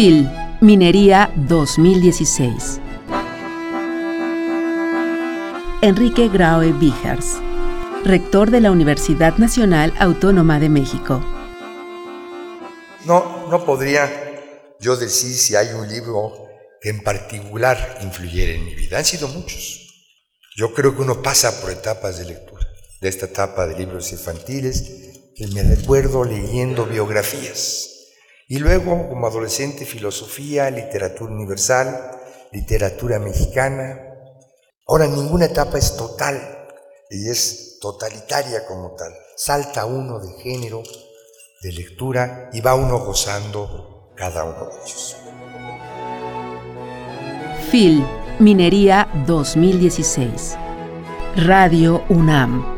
FIL, Minería 2016. Enrique Graue Vigers, rector de la Universidad Nacional Autónoma de México. No, no podría yo decir si hay un libro que en particular influyera en mi vida. Han sido muchos. Yo creo que uno pasa por etapas de lectura. De esta etapa de libros infantiles, que me recuerdo leyendo biografías. Y luego, como adolescente, filosofía, literatura universal, literatura mexicana. Ahora, ninguna etapa es total y es totalitaria como tal. Salta uno de género, de lectura y va uno gozando cada uno de ellos. FIL, Minería 2016. Radio UNAM.